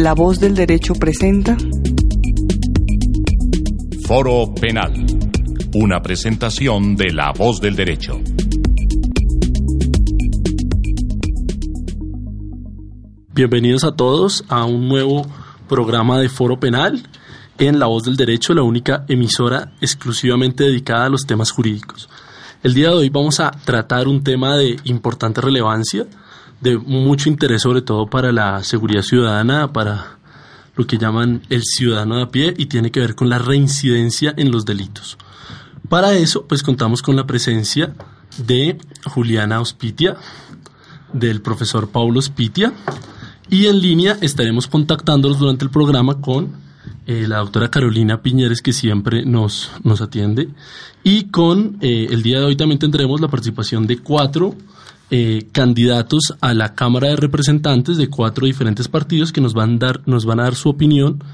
La Voz del Derecho presenta Foro Penal, una presentación de La Voz del Derecho. Bienvenidos a todos a un nuevo programa de Foro Penal en La Voz del Derecho, la única emisora exclusivamente dedicada a los temas jurídicos. El día de hoy vamos a tratar un tema de importante relevancia, de mucho interés sobre todo para la seguridad ciudadana, para lo que llaman el ciudadano de a pie y tiene que ver con la reincidencia en los delitos. Para eso, pues contamos con la presencia de Juliana Ospitia, del profesor Paulo Ospitia, y en línea estaremos contactándolos durante el programa con eh, la doctora Carolina Piñeres, que siempre nos, nos atiende, y con eh, el día de hoy también tendremos la participación de cuatro eh, candidatos a la Cámara de Representantes de cuatro diferentes partidos que nos van, dar, nos van a dar su opinión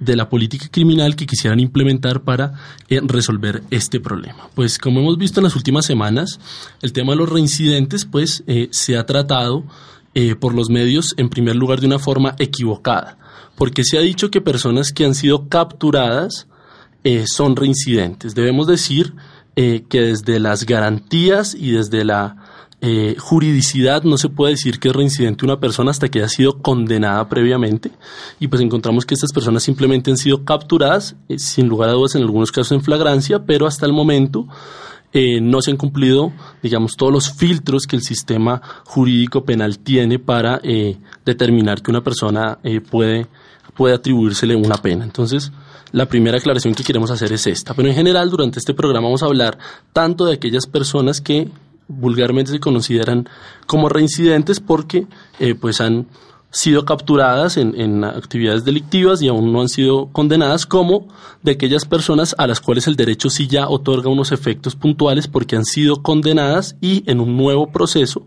de la política criminal que quisieran implementar para eh, resolver este problema. Pues como hemos visto en las últimas semanas, el tema de los reincidentes pues eh, se ha tratado por los medios en primer lugar de una forma equivocada, porque se ha dicho que personas que han sido capturadas son reincidentes. Debemos decir que desde las garantías y desde la eh, juridicidad no se puede decir que es reincidente una persona hasta que haya sido condenada previamente. Y pues encontramos que estas personas simplemente han sido capturadas eh, sin lugar a dudas en algunos casos en flagrancia pero hasta el momento eh, no se han cumplido digamos todos los filtros que el sistema jurídico penal tiene para determinar que una persona puede puede atribuírsele una pena. Entonces la primera aclaración que queremos hacer es esta. Pero en general durante este programa vamos a hablar tanto de aquellas personas que vulgarmente se consideran como reincidentes porque eh, pues han sido capturadas en, actividades delictivas y aún no han sido condenadas, como de aquellas personas a las cuales el derecho sí ya otorga unos efectos puntuales porque han sido condenadas y en un nuevo proceso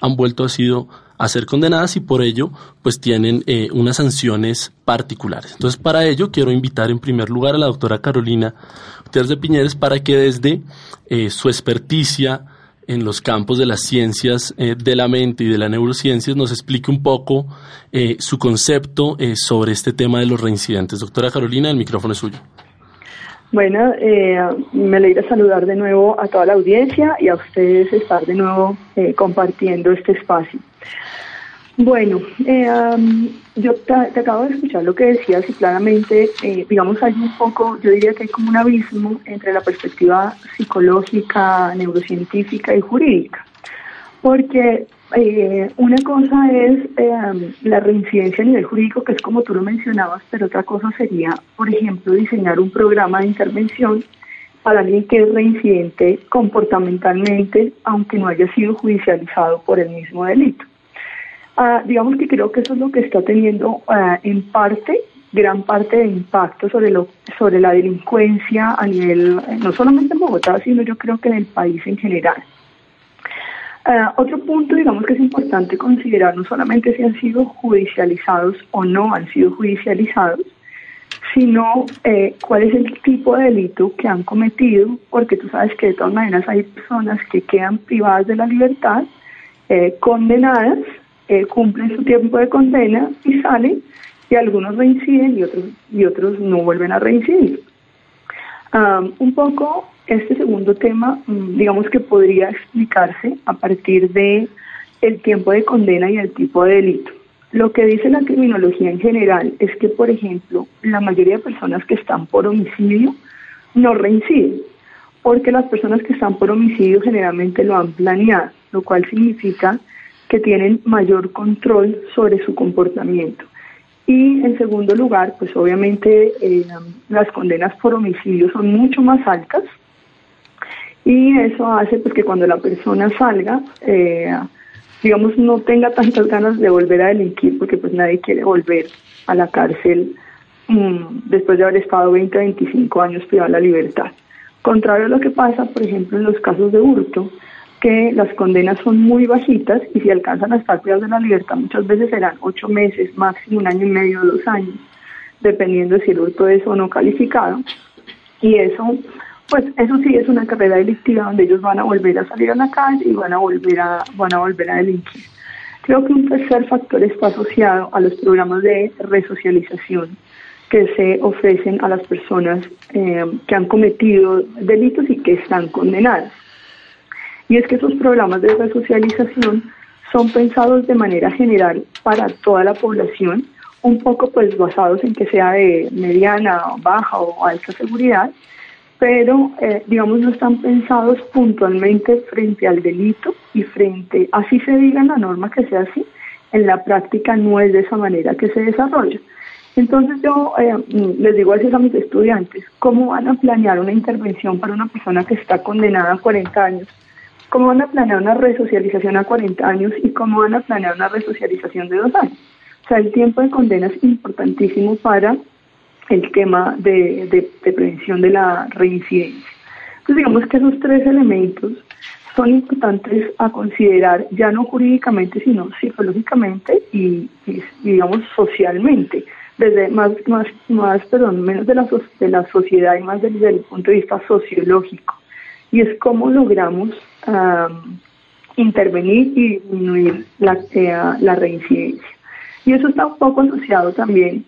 han vuelto a, sido, a ser condenadas y por ello pues tienen eh, unas sanciones particulares. Entonces para ello quiero invitar en primer lugar a la doctora Carolina Gutiérrez de Piñeres para que desde eh, su experticia, en los campos de las ciencias eh, de la mente y de la neurociencia nos explique un poco eh, su concepto eh, sobre este tema de los reincidentes. Doctora Carolina, el micrófono es suyo. Bueno, me alegra saludar de nuevo a toda la audiencia y a ustedes estar de nuevo compartiendo este espacio. Bueno, eh, yo te, acabo de escuchar lo que decías y claramente, eh, digamos, hay un poco, yo diría que hay como un abismo entre la perspectiva psicológica, neurocientífica y jurídica. Porque eh, una cosa es eh, la reincidencia a nivel jurídico, que es como tú lo mencionabas, pero otra cosa sería, por ejemplo, diseñar un programa de intervención para alguien que es reincidente comportamentalmente, aunque no haya sido judicializado por el mismo delito. Ah, digamos que creo que eso es lo que está teniendo ah, en parte, gran parte de impacto sobre, lo, sobre la delincuencia a nivel, no solamente en Bogotá, sino yo creo que en el país en general. Ah, otro punto, digamos que es importante considerar no solamente si han sido judicializados o no han sido judicializados, sino eh, cuál es el tipo de delito que han cometido, porque tú sabes que de todas maneras hay personas que quedan privadas de la libertad, eh, condenadas eh, cumplen su tiempo de condena y salen, y algunos reinciden y otros, y otros no vuelven a reincidir. un poco este segundo tema, mm, digamos que podría explicarse a partir de el tiempo de condena y el tipo de delito. Lo que dice la criminología en general es que, por ejemplo, la mayoría de personas que están por homicidio no reinciden, porque las personas que están por homicidio generalmente lo han planeado, lo cual significa que tienen mayor control sobre su comportamiento. Y en segundo lugar, pues obviamente eh, las condenas por homicidio son mucho más altas y eso hace pues que cuando la persona salga, eh, digamos, no tenga tantas ganas de volver a delinquir porque pues nadie quiere volver a la cárcel mm, después de haber estado 20 25 años privado de la libertad. Contrario a lo que pasa, por ejemplo, en los casos de hurto, que las condenas son muy bajitas y si alcanzan a estar de la libertad muchas veces serán ocho meses, máximo un año y medio, dos años, dependiendo de si el hurto es o no calificado. Y eso, pues eso sí es una carrera delictiva donde ellos van a volver a salir a la calle y van a volver a, van a volver a delinquir. Creo que un tercer factor está asociado a los programas de resocialización que se ofrecen a las personas eh, que han cometido delitos y que están condenadas. Y es que esos programas de resocialización son pensados de manera general para toda la población, un poco pues basados en que sea de mediana, baja o alta seguridad, pero eh, digamos no están pensados puntualmente frente al delito y frente, así se diga en la norma que sea así, en la práctica no es de esa manera que se desarrolla. Entonces yo eh, les digo a a mis estudiantes, ¿cómo van a planear una intervención para una persona que está condenada a 40 años? ¿Cómo van a planear una resocialización a 40 años y cómo van a planear una resocialización de dos años? O sea, el tiempo de condena es importantísimo para el tema de, prevención de la reincidencia. Entonces digamos que esos tres elementos son importantes a considerar ya no jurídicamente sino psicológicamente y, digamos socialmente desde más más más perdón menos de la de la sociedad y más desde el punto de vista sociológico y es cómo logramos intervenir y disminuir la, eh, la reincidencia y eso está un poco asociado también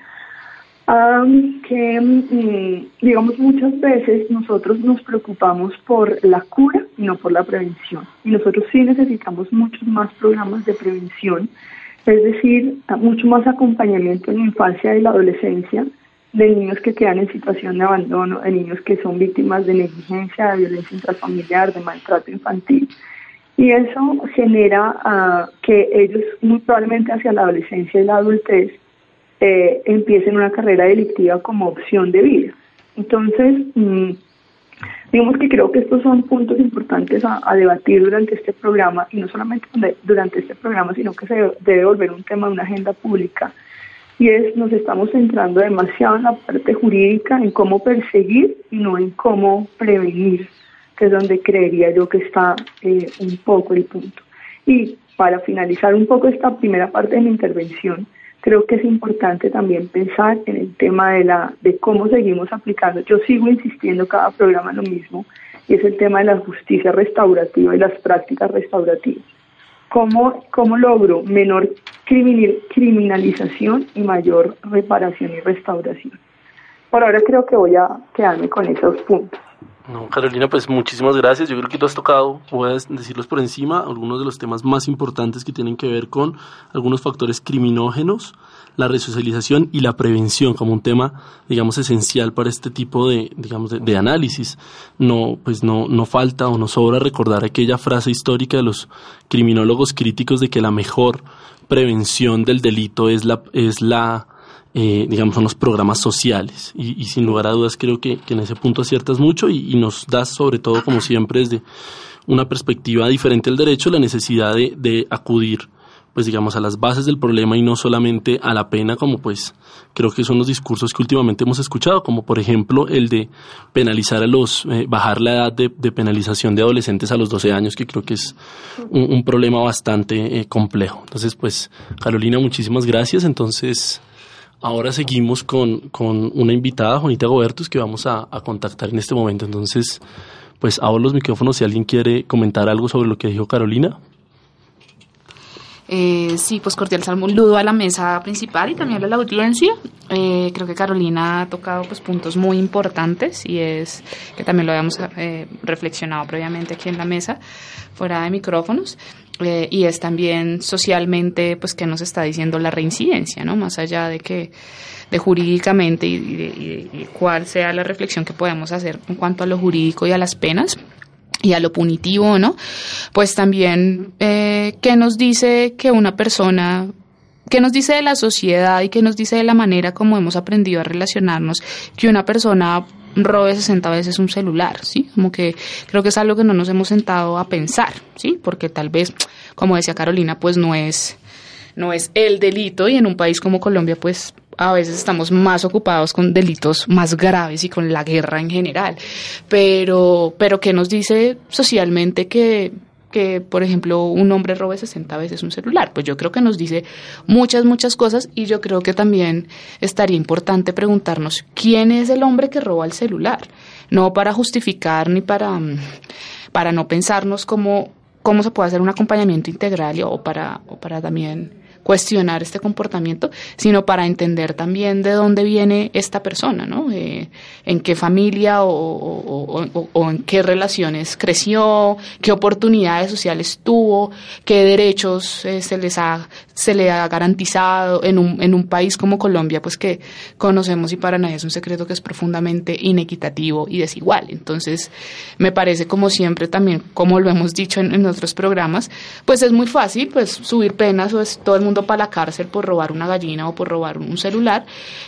que, mm, digamos, muchas veces nosotros nos preocupamos por la cura y no por la prevención. Y nosotros sí necesitamos muchos más programas de prevención, es decir, mucho más acompañamiento en la infancia y la adolescencia de niños que quedan en situación de abandono, de niños que son víctimas de negligencia, de violencia intrafamiliar, de maltrato infantil. Y eso genera ah, que ellos muy probablemente hacia la adolescencia y la adultez eh, empiecen una carrera delictiva como opción de vida. Entonces, mm, digamos que creo que estos son puntos importantes a, debatir durante este programa y no solamente durante este programa, sino que se debe volver un tema de una agenda pública. Y es, nos estamos centrando demasiado en la parte jurídica, en cómo perseguir y no en cómo prevenir, que es donde creería yo que está eh, un poco el punto. Y para finalizar un poco esta primera parte de mi intervención, creo que es importante también pensar en el tema de la de cómo seguimos aplicando. Yo sigo insistiendo cada programa lo mismo y es el tema de la justicia restaurativa y las prácticas restaurativas. ¿Cómo, cómo logro menor criminalización y mayor reparación y restauración? Por ahora creo que voy a quedarme con esos puntos. No, Carolina, pues muchísimas gracias. Yo creo que tú has tocado, voy a decirlos por encima, algunos de los temas más importantes que tienen que ver con algunos factores criminógenos, la resocialización y la prevención como un tema, digamos, esencial para este tipo de, digamos, de, análisis. No, pues no, no falta o no sobra recordar aquella frase histórica de los criminólogos críticos de que la mejor prevención del delito es la, es la eh, digamos, son los programas sociales. Y, sin lugar a dudas creo que, en ese punto aciertas mucho y, nos das, sobre todo, como siempre, desde una perspectiva diferente del derecho, la necesidad de, acudir pues digamos a las bases del problema y no solamente a la pena como pues creo que son los discursos que últimamente hemos escuchado como por ejemplo el de penalizar a los eh, bajar la edad de, penalización de adolescentes a los 12 años que creo que es un, problema bastante eh, complejo entonces pues Carolina muchísimas gracias entonces Ahora seguimos con, con una invitada, Juanita Gobertus, que vamos a, contactar en este momento. Entonces, pues abro los micrófonos si alguien quiere comentar algo sobre lo que dijo Carolina. Eh, sí, pues cordial saludo a la mesa principal y también a la audiencia. Eh, creo que Carolina ha tocado pues puntos muy importantes y es que también lo habíamos eh, reflexionado previamente aquí en la mesa, fuera de micrófonos. Eh, y es también socialmente, pues, qué nos está diciendo la reincidencia, ¿no? Más allá de que, de jurídicamente y, de, cuál sea la reflexión que podemos hacer en cuanto a lo jurídico y a las penas y a lo punitivo, ¿no? Pues también, eh, ¿qué nos dice que una persona ¿Qué nos dice de la sociedad y qué nos dice de la manera como hemos aprendido a relacionarnos que una persona robe 60 veces un celular, ¿sí? Como que creo que es algo que no nos hemos sentado a pensar, ¿sí? Porque tal vez, como decía Carolina, pues no es, no es el delito y en un país como Colombia, pues a veces estamos más ocupados con delitos más graves y con la guerra en general. Pero, pero ¿qué nos dice socialmente que que, por ejemplo, un hombre robe 60 veces un celular. Pues yo creo que nos dice muchas, muchas cosas y yo creo que también estaría importante preguntarnos quién es el hombre que roba el celular. No para justificar ni para, para no pensarnos como cómo se puede hacer un acompañamiento integral o para, o para también cuestionar este comportamiento, sino para entender también de dónde viene esta persona, ¿no? Eh, en qué familia o, en qué relaciones creció, qué oportunidades sociales tuvo, qué derechos eh, se les ha se le ha garantizado en un, en un país como Colombia, pues que conocemos y para nadie es un secreto que es profundamente inequitativo y desigual. Entonces, me parece como siempre también, como lo hemos dicho en, en otros programas, pues es muy fácil pues subir penas o es todo el mundo para la cárcel por robar una gallina o por robar un celular,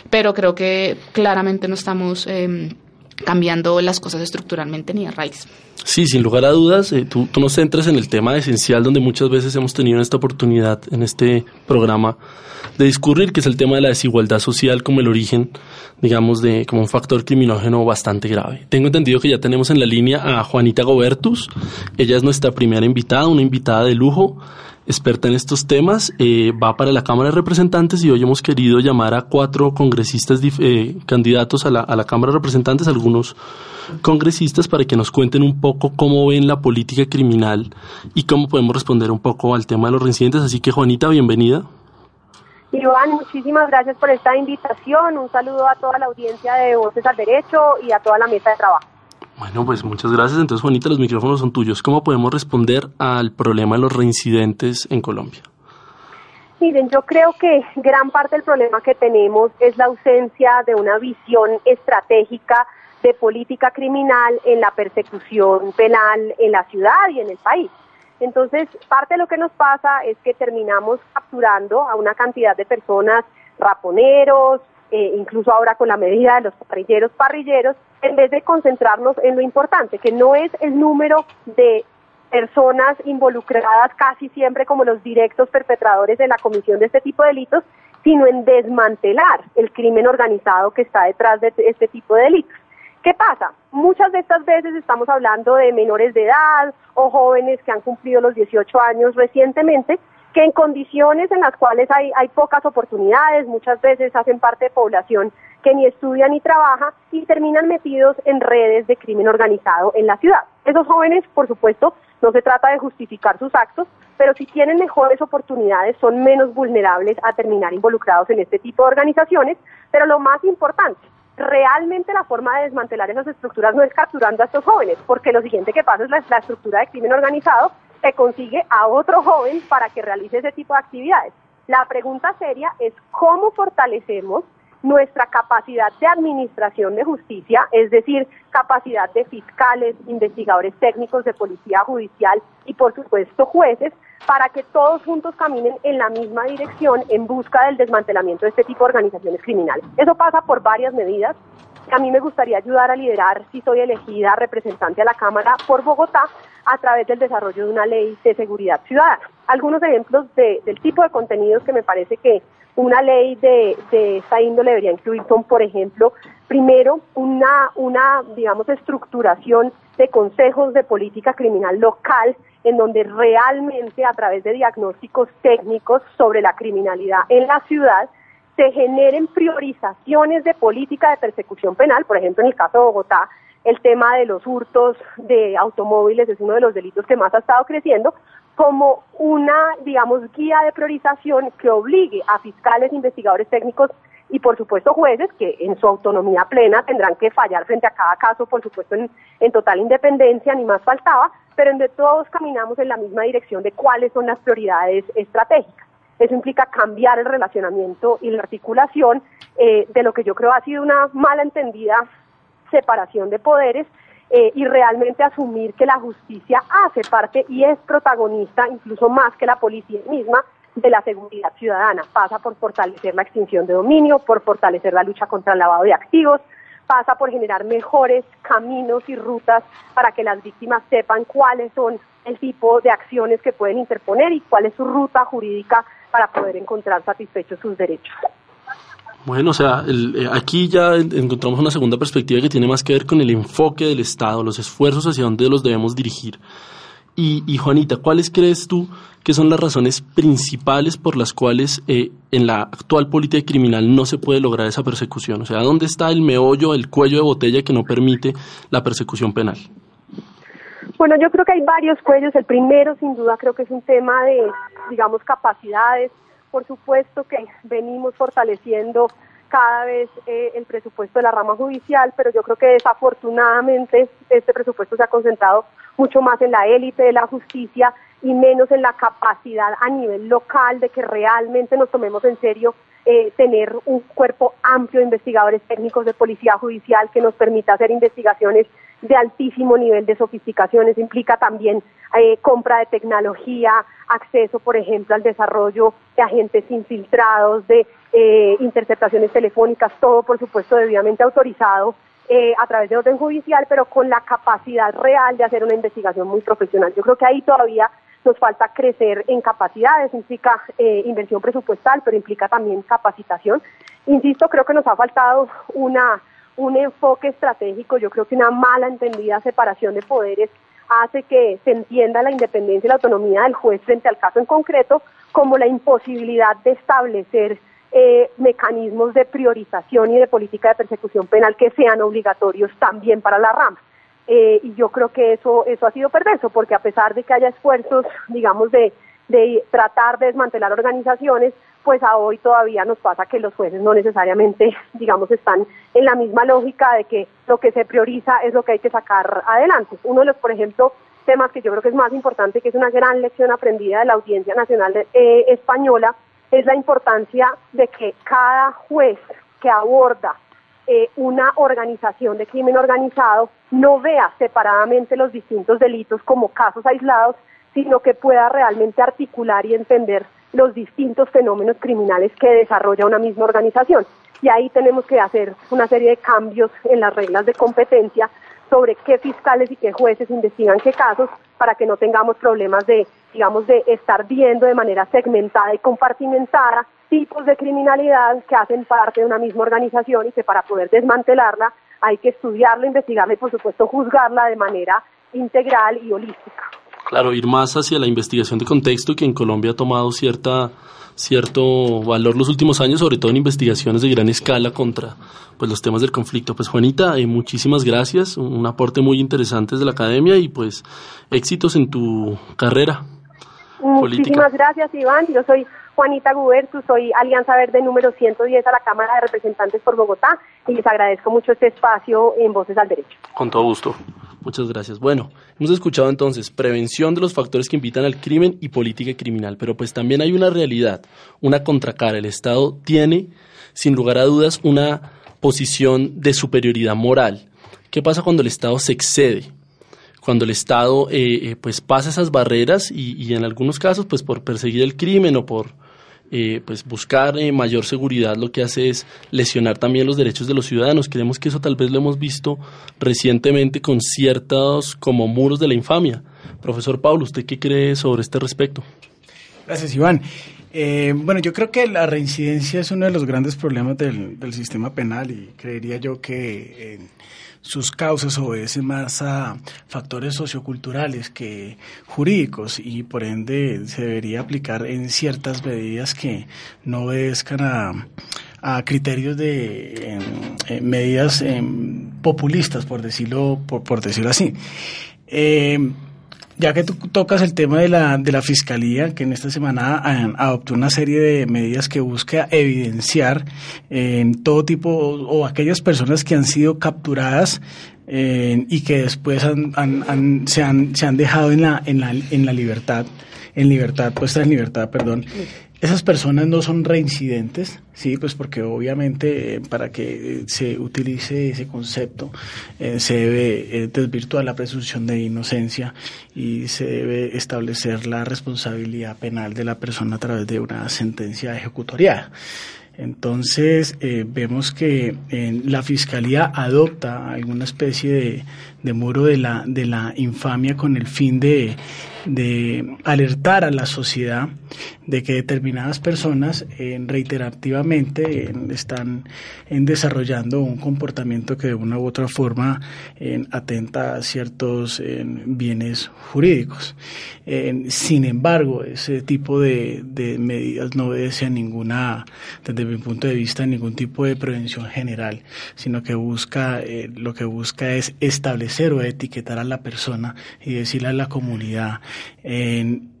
pero creo que claramente no estamos em, cambiando las cosas estructuralmente ni a raíz. Sí, sin lugar a dudas, eh, tú, tú nos centras en el tema esencial donde muchas veces hemos tenido esta oportunidad en este programa de discurrir, que es el tema de la desigualdad social como el origen, digamos, de como un factor criminógeno bastante grave. Tengo entendido que ya tenemos en la línea a Juanita Gobertus, ella es nuestra primera invitada, una invitada de lujo experta en estos temas, eh, va para la Cámara de Representantes y hoy hemos querido llamar a cuatro congresistas eh, candidatos a la, a la Cámara de Representantes, algunos congresistas, para que nos cuenten un poco cómo ven la política criminal y cómo podemos responder un poco al tema de los reincidentes. Así que, Juanita, bienvenida. Iván, muchísimas gracias por esta invitación. Un saludo a toda la audiencia de Voces al Derecho y a toda la mesa de trabajo. Bueno, pues muchas gracias. Entonces, Juanita, los micrófonos son tuyos. ¿Cómo podemos responder al problema de los reincidentes en Colombia? Miren, yo creo que gran parte del problema que tenemos es la ausencia de una visión estratégica de política criminal en la persecución penal en la ciudad y en el país. Entonces, parte de lo que nos pasa es que terminamos capturando a una cantidad de personas raponeros, eh, incluso ahora con la medida de los parrilleros parrilleros, en vez de concentrarnos en lo importante, que no es el número de personas involucradas casi siempre como los directos perpetradores de la comisión de este tipo de delitos, sino en desmantelar el crimen organizado que está detrás de este tipo de delitos. ¿Qué pasa? Muchas de estas veces estamos hablando de menores de edad o jóvenes que han cumplido los 18 años recientemente, que en condiciones en las cuales hay, pocas oportunidades, muchas veces hacen parte de población que ni estudia ni trabaja y terminan metidos en redes de crimen organizado en la ciudad. Esos jóvenes, por supuesto, no se trata de justificar sus actos, pero si tienen mejores oportunidades son menos vulnerables a terminar involucrados en este tipo de organizaciones, pero lo más importante, realmente la forma de desmantelar esas estructuras no es capturando a estos jóvenes, porque lo siguiente que pasa es la, la estructura de crimen organizado se consigue a otro joven para que realice ese tipo de actividades. La pregunta seria es cómo fortalecemos nuestra capacidad de administración de justicia, es decir, capacidad de fiscales, investigadores técnicos de policía judicial y por supuesto jueces, para que todos juntos caminen en la misma dirección en busca del desmantelamiento de este tipo de organizaciones criminales. Eso pasa por varias medidas. A mí me gustaría ayudar a liderar, si soy elegida representante a la Cámara por Bogotá, a través del desarrollo de una ley de seguridad ciudadana. Algunos ejemplos del tipo de contenidos que me parece que una ley de, de esta índole debería incluir son, por ejemplo, primero, una, una, digamos, estructuración de consejos de política criminal local en donde realmente a través de diagnósticos técnicos sobre la criminalidad en la ciudad se generen priorizaciones de política de persecución penal, por ejemplo, en el caso de Bogotá, el tema de los hurtos de automóviles es uno de los delitos que más ha estado creciendo, como una, digamos, guía de priorización que obligue a fiscales, investigadores técnicos y, por supuesto, jueces que en su autonomía plena tendrán que fallar frente a cada caso, por supuesto, en, total independencia, ni más faltaba, pero en de todos caminamos en la misma dirección de cuáles son las prioridades estratégicas. Eso implica cambiar el relacionamiento y la articulación eh, de lo que yo creo ha sido una mala entendida separación de poderes eh, y realmente asumir que la justicia hace parte y es protagonista, incluso más que la policía misma, de la seguridad ciudadana. Pasa por fortalecer la extinción de dominio, por fortalecer la lucha contra el lavado de activos, pasa por generar mejores caminos y rutas para que las víctimas sepan cuáles son el tipo de acciones que pueden interponer y cuál es su ruta jurídica para poder encontrar satisfechos sus derechos. Bueno, o sea, eh, aquí ya encontramos una segunda perspectiva que tiene más que ver con el enfoque del Estado, los esfuerzos hacia dónde los debemos dirigir. Y, Juanita, ¿cuáles crees tú que son las razones principales por las cuales eh, en la actual política criminal no se puede lograr esa persecución? O sea, ¿dónde está el meollo, el cuello de botella que no permite la persecución penal? Bueno, yo creo que hay varios cuellos. El primero, sin duda, creo que es un tema de, digamos, capacidades. Por supuesto que venimos fortaleciendo cada vez eh, el presupuesto de la rama judicial, pero yo creo que desafortunadamente este presupuesto se ha concentrado mucho más en la élite de la justicia y menos en la capacidad a nivel local de que realmente nos tomemos en serio eh, tener un cuerpo amplio de investigadores técnicos de policía judicial que nos permita hacer investigaciones de altísimo nivel de sofisticación. Eso implica también eh, compra de tecnología, acceso, por ejemplo, al desarrollo de agentes infiltrados, de eh, interceptaciones telefónicas, todo, por supuesto, debidamente autorizado eh, a través de orden judicial, pero con la capacidad real de hacer una investigación muy profesional. Yo creo que ahí todavía nos falta crecer en capacidades, implica eh, inversión presupuestal, pero implica también capacitación. Insisto, creo que nos ha faltado una un enfoque estratégico, yo creo que una mala entendida separación de poderes hace que se entienda la independencia y la autonomía del juez frente al caso en concreto como la imposibilidad de establecer eh, mecanismos de priorización y de política de persecución penal que sean obligatorios también para la rama. Eh, y yo creo que eso, eso ha sido perverso, porque a pesar de que haya esfuerzos, digamos, de, de tratar de desmantelar organizaciones, pues a hoy todavía nos pasa que los jueces no necesariamente, digamos, están en la misma lógica de que lo que se prioriza es lo que hay que sacar adelante. Uno de los, por ejemplo, temas que yo creo que es más importante, que es una gran lección aprendida de la Audiencia Nacional eh, Española, es la importancia de que cada juez que aborda eh, una organización de crimen organizado no vea separadamente los distintos delitos como casos aislados, sino que pueda realmente articular y entender los distintos fenómenos criminales que desarrolla una misma organización. Y ahí tenemos que hacer una serie de cambios en las reglas de competencia sobre qué fiscales y qué jueces investigan qué casos para que no tengamos problemas de, digamos, de estar viendo de manera segmentada y compartimentada tipos de criminalidad que hacen parte de una misma organización y que para poder desmantelarla hay que estudiarla, investigarla y por supuesto juzgarla de manera integral y holística. Claro, ir más hacia la investigación de contexto que en Colombia ha tomado cierta cierto valor los últimos años, sobre todo en investigaciones de gran escala contra pues los temas del conflicto. Pues Juanita, eh, muchísimas gracias, un aporte muy interesante desde la academia y pues éxitos en tu carrera. Muchísimas gracias Iván, yo soy Juanita Gubertu, soy Alianza Verde número 110 a la Cámara de Representantes por Bogotá y les agradezco mucho este espacio en Voces al Derecho. Con todo gusto. Muchas gracias. Bueno, hemos escuchado entonces prevención de los factores que invitan al crimen y política criminal, pero pues también hay una realidad, una contracara. El Estado tiene, sin lugar a dudas, una posición de superioridad moral. ¿Qué pasa cuando el Estado se excede? Cuando el Estado eh, eh, pues pasa esas barreras y, y en algunos casos pues por perseguir el crimen o por eh, pues buscar eh, mayor seguridad lo que hace es lesionar también los derechos de los ciudadanos. Creemos que eso tal vez lo hemos visto recientemente con ciertos como muros de la infamia. Profesor Pablo, ¿usted qué cree sobre este respecto? Gracias, Iván. Eh, bueno, yo creo que la reincidencia es uno de los grandes problemas del, del sistema penal y creería yo que sus causas obedecen más a factores socioculturales que jurídicos y por ende se debería aplicar en ciertas medidas que no obedezcan a, criterios de medidas em, populistas, por decirlo, por, decirlo así. Em, ya que tú tocas el tema de la, de la Fiscalía, que en esta semana adoptó una serie de medidas que busca evidenciar en todo tipo o, aquellas personas que han sido capturadas y que después han, se, han, se han dejado en la, en la, en la libertad, en libertad, puesta en libertad, perdón, esas personas no son reincidentes, sí, pues porque obviamente eh, para que se utilice ese concepto eh, se debe eh, desvirtuar la presunción de inocencia y se debe establecer la responsabilidad penal de la persona a través de una sentencia ejecutoriada. Entonces vemos que la fiscalía adopta alguna especie de, de muro de la, de la infamia con el fin de de alertar a la sociedad de que determinadas personas reiterativamente están desarrollando un comportamiento que de una u otra forma atenta a ciertos bienes jurídicos. sin embargo, ese tipo de, de medidas no obedece a ninguna, desde mi punto de vista, ningún tipo de prevención general, sino que busca, eh, lo que busca es establecer o etiquetar a la persona y decirle a la comunidad en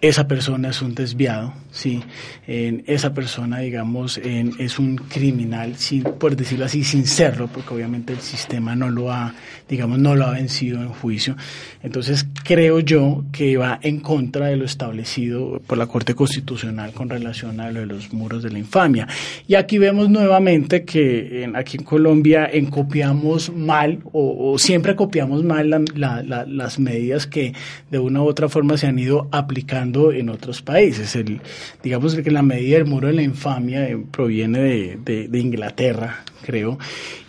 esa persona es un desviado, ¿sí? En esa persona, digamos, en, es un criminal, sin, por decirlo así, sin serlo, porque obviamente el sistema no lo ha, digamos, no lo ha vencido en juicio. Entonces, creo yo que va en contra de lo establecido por la Corte Constitucional con relación a lo de los muros de la infamia. Y aquí vemos nuevamente que en, aquí en Colombia copiamos mal o, siempre copiamos mal las medidas que de una u otra forma se han ido aplicando en otros países. El, digamos que la medida del muro de la infamia eh, proviene de, de, Inglaterra, creo,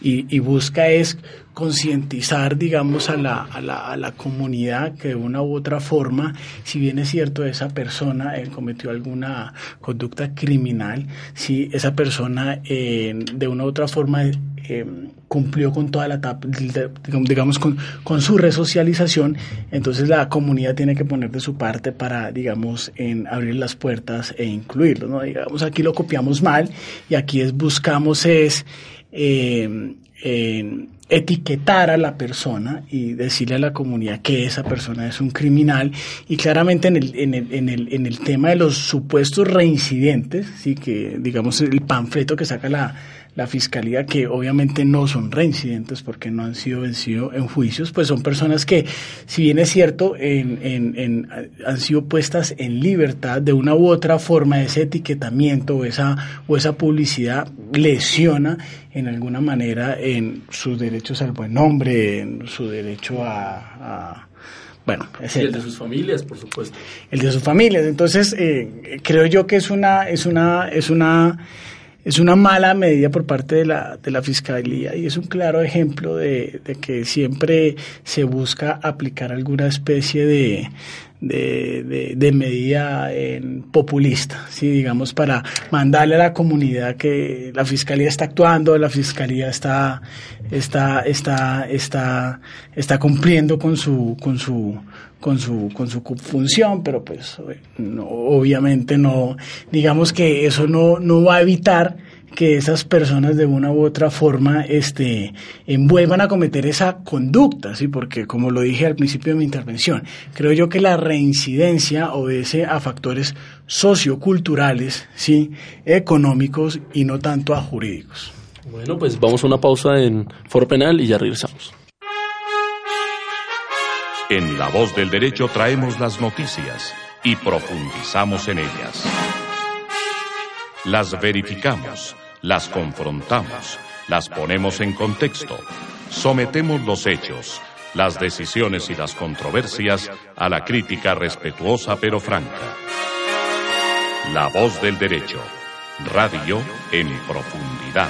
y, y busca es concientizar, digamos, a la, a, la, a la, comunidad que de una u otra forma, si bien es cierto esa persona eh, cometió alguna conducta criminal, si esa persona eh, de una u otra forma eh, cumplió con toda la etapa, digamos, con, con, su resocialización, entonces la comunidad tiene que poner de su parte para, digamos, en abrir las puertas e incluirlo, ¿no? Digamos, aquí lo copiamos mal y aquí es buscamos es eh, etiquetar a la persona y decirle a la comunidad que esa persona es un criminal. Y claramente en el, en el, en el, en el tema de los supuestos reincidentes, sí que digamos el panfleto que saca la, la fiscalía, que obviamente no son reincidentes porque no han sido vencidos en juicios, pues son personas que, si bien es cierto, en, en, han sido puestas en libertad de una u otra forma, ese etiquetamiento o esa, o esa publicidad lesiona en alguna manera en sus derechos al buen nombre, en su derecho a, bueno, es el de sus familias, por supuesto. El de sus familias. Entonces, eh, creo yo que es una, es una, es una es una mala medida por parte de la, de la Fiscalía y es un claro ejemplo de, que siempre se busca aplicar alguna especie de, de, de, medida en populista, ¿sí? digamos, para mandarle a la comunidad que la fiscalía está actuando, la fiscalía está, está, está, está, está cumpliendo con su, con su, con su, con su función, pero pues obviamente no, digamos que eso no, no va a evitar que esas personas de una u otra forma este, envuelvan a cometer esa conducta, ¿sí? porque como lo dije al principio de mi intervención, creo yo que la reincidencia obedece a factores socioculturales, ¿sí? económicos y no tanto a jurídicos. Bueno, pues vamos a una pausa en Foro Penal y ya regresamos. En La Voz del Derecho traemos las noticias y profundizamos en ellas. Las verificamos, las confrontamos, las ponemos en contexto, sometemos los hechos, las decisiones y las controversias a la crítica respetuosa pero franca. La Voz del Derecho, radio en profundidad.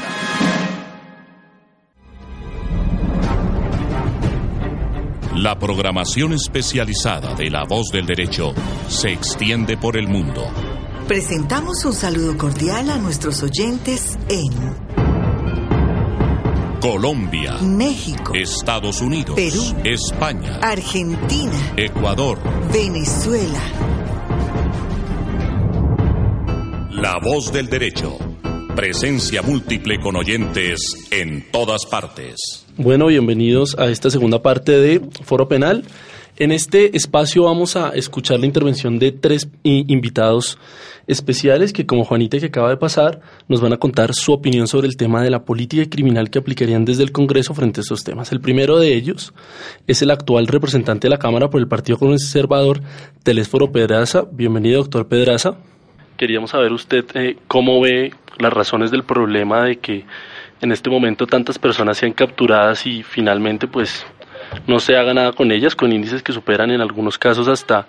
La programación especializada de La Voz del Derecho se extiende por el mundo. Presentamos un saludo cordial a nuestros oyentes en Colombia, México, Estados Unidos, Perú, España, Argentina, Ecuador, Venezuela. La Voz del Derecho. Presencia múltiple con oyentes en todas partes. Bueno, bienvenidos a esta segunda parte de Foro Penal. En este espacio vamos a escuchar la intervención de tres invitados especiales que, como Juanita que acaba de pasar, nos van a contar su opinión sobre el tema de la política criminal que aplicarían desde el Congreso frente a estos temas. El primero de ellos es el actual representante de la Cámara por el Partido Conservador, Telésforo Pedraza. Bienvenido, doctor Pedraza. Queríamos saber usted eh, cómo ve las razones del problema de que en este momento tantas personas sean capturadas y finalmente pues no se haga nada con ellas, con índices que superan en algunos casos hasta